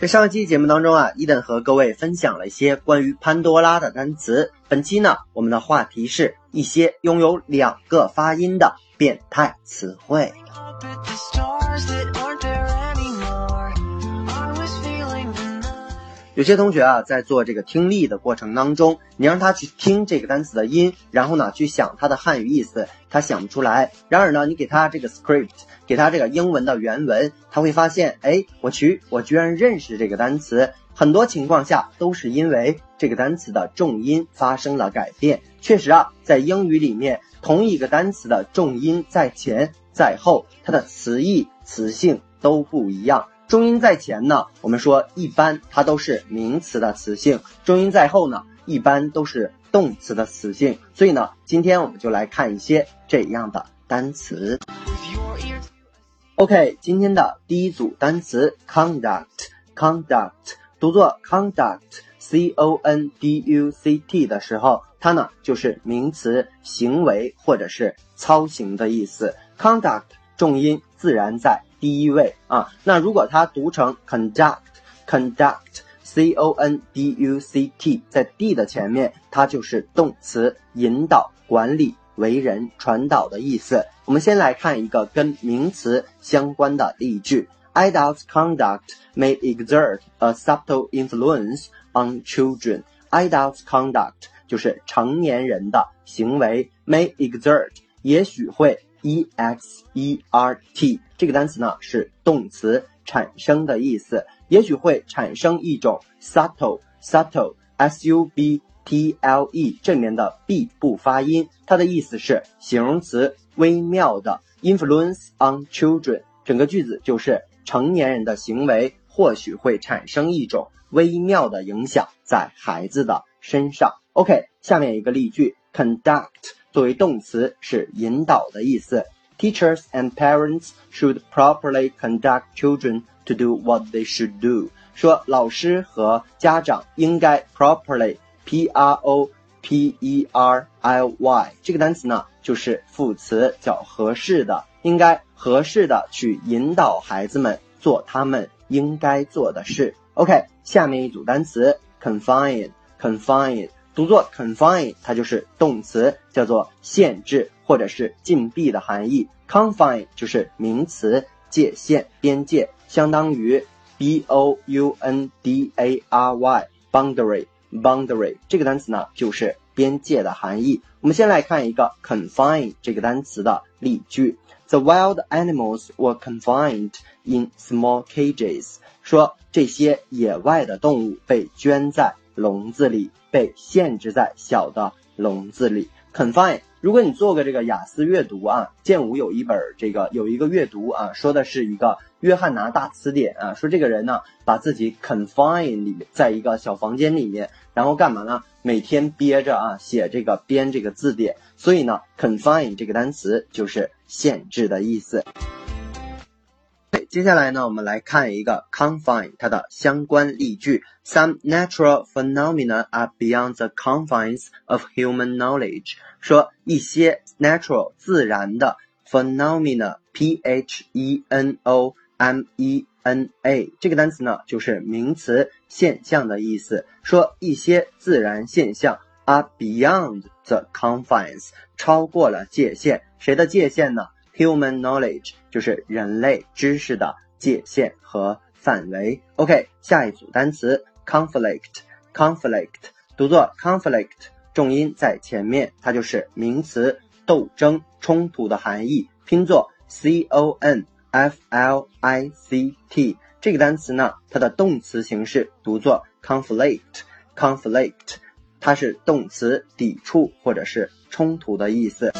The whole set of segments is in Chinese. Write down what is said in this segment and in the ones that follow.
在上期节目当中啊，伊登和各位分享了一些关于潘多拉的单词。本期呢，我们的话题是一些拥有两个发音的变态词汇。有些同学啊，在做这个听力的过程当中，你让他去听这个单词的音，然后呢，去想它的汉语意思，他想不出来。然而呢，你给他这个 script，给他这个英文的原文，他会发现，哎，我去，我居然认识这个单词。很多情况下都是因为这个单词的重音发生了改变。确实啊，在英语里面，同一个单词的重音在前在后，它的词义词性都不一样。重音在前呢，我们说一般它都是名词的词性；重音在后呢，一般都是动词的词性。所以呢，今天我们就来看一些这样的单词。OK，今天的第一组单词 conduct，conduct 读作 conduct，c o n d u c t 的时候，它呢就是名词，行为或者是操行的意思。conduct 重音自然在。第一位啊，那如果它读成 conduct，conduct，c o n d u c t，在 d 的前面，它就是动词，引导、管理、为人、传导的意思。我们先来看一个跟名词相关的例句：Adults' conduct may exert a subtle influence on children. Adults' conduct 就是成年人的行为，may exert 也许会。E x e r t 这个单词呢是动词，产生的意思，也许会产生一种 subtle subtle s u b t l e 这里面的 b 不发音，它的意思是形容词，微妙的 influence on children，整个句子就是成年人的行为或许会产生一种微妙的影响在孩子的身上。OK，下面一个例句 conduct。作为动词是引导的意思。Teachers and parents should properly conduct children to do what they should do。说老师和家长应该 properly，p r o p e r l y 这个单词呢就是副词，叫合适的，应该合适的去引导孩子们做他们应该做的事。OK，下面一组单词 confine，confine。读作 confine，它就是动词，叫做限制或者是禁闭的含义。confine 就是名词，界限、边界，相当于 b o u n d a r y，boundary，boundary 这个单词呢就是边界的含义。我们先来看一个 confine 这个单词的例句：The wild animals were confined in small cages。说这些野外的动物被圈在。笼子里被限制在小的笼子里。Confine，如果你做个这个雅思阅读啊，剑舞有一本这个有一个阅读啊，说的是一个约翰拿大词典啊，说这个人呢把自己 confine 里在一个小房间里面，然后干嘛呢？每天憋着啊写这个编这个字典，所以呢，confine 这个单词就是限制的意思。接下来呢，我们来看一个 confine 它的相关例句。Some natural phenomena are beyond the confines of human knowledge。说一些 natural 自然的 phenomena，p h e n o m e n a 这个单词呢，就是名词现象的意思。说一些自然现象 are beyond the confines，超过了界限。谁的界限呢 ？Human knowledge 就是人类知识的界限和范围。OK，下一组单词 conflict，conflict 读作 conflict，重音在前面，它就是名词，斗争、冲突的含义。拼作 c o n f l i c t，这个单词呢，它的动词形式读作 conflict，conflict，它是动词，抵触或者是冲突的意思。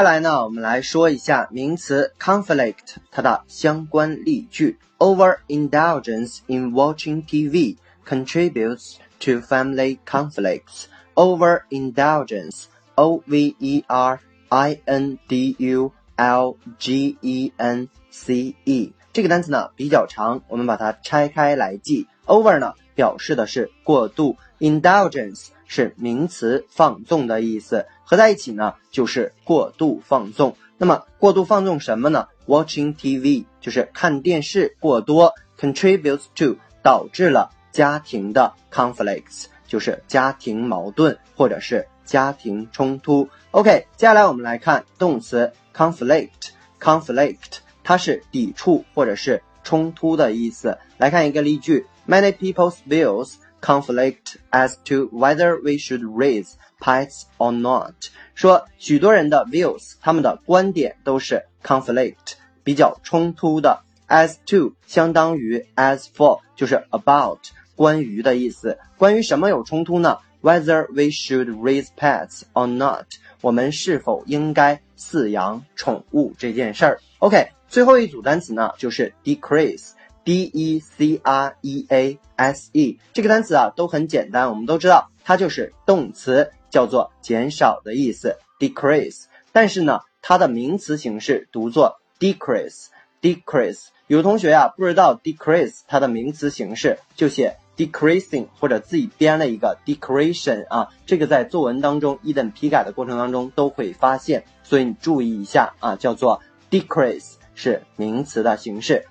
接下来呢，我们来说一下名词 conflict 它的相关例句。Overindulgence in watching TV contributes to family conflicts. Overindulgence, O V E R I N D U L G E N C E 这个单词呢比较长，我们把它拆开来记。Over 呢表示的是过度，indulgence 是名词，放纵的意思。合在一起呢，就是过度放纵。那么过度放纵什么呢？Watching TV 就是看电视过多 contributes to 导致了家庭的 conflicts，就是家庭矛盾或者是家庭冲突。OK，接下来我们来看动词 conflict，conflict 它是抵触或者是冲突的意思。来看一个例句：Many people's views conflict as to whether we should raise pets or not。说许多人的 views，他们的观点都是 conflict，比较冲突的。as to 相当于 as for，就是 about 关于的意思。关于什么有冲突呢？Whether we should raise pets or not，我们是否应该饲养宠物这件事儿。OK，最后一组单词呢，就是 Decrease 这个单词啊都很简单，我们都知道它就是动词，叫做减少的意思 decrease。但是呢，它的名词形式读作 decrease，decrease。有同学呀不知道 decrease 它的名词形式，就写 decreasing 或者自己编了一个 decoration 啊，这个在作文当中一等批改的过程当中都会发现，所以你注意一下啊，叫做 decrease 是名词的形式。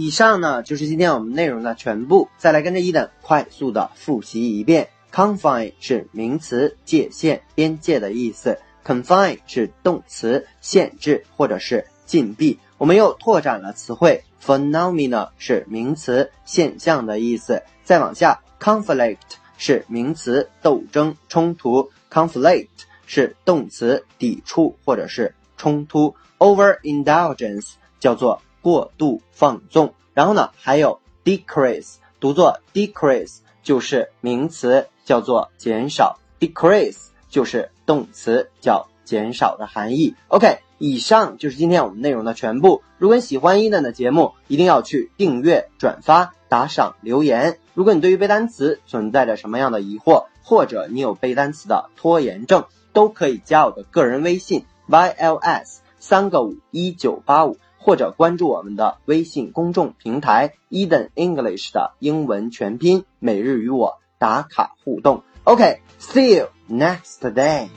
以上呢就是今天我们内容的全部，再来跟着一等快速的复习一遍。confine 是名词，界限、边界的意思；confine 是动词，限制或者是。禁闭，我们又拓展了词汇。Phenomena 是名词，现象的意思。再往下，conflict 是名词，斗争、冲突。Conflict 是动词，抵触或者是冲突。Overindulgence 叫做过度放纵。然后呢，还有 decrease，读作 decrease 就是名词，叫做减少。Decrease 就是动词，叫减少的含义。OK。以上就是今天我们内容的全部。如果你喜欢伊嫩的节目，一定要去订阅、转发、打赏、留言。如果你对于背单词存在着什么样的疑惑，或者你有背单词的拖延症，都可以加我的个人微信 yls 三个五一九八五，或者关注我们的微信公众平台 Eden English 的英文全拼，每日与我打卡互动。OK，see you next day。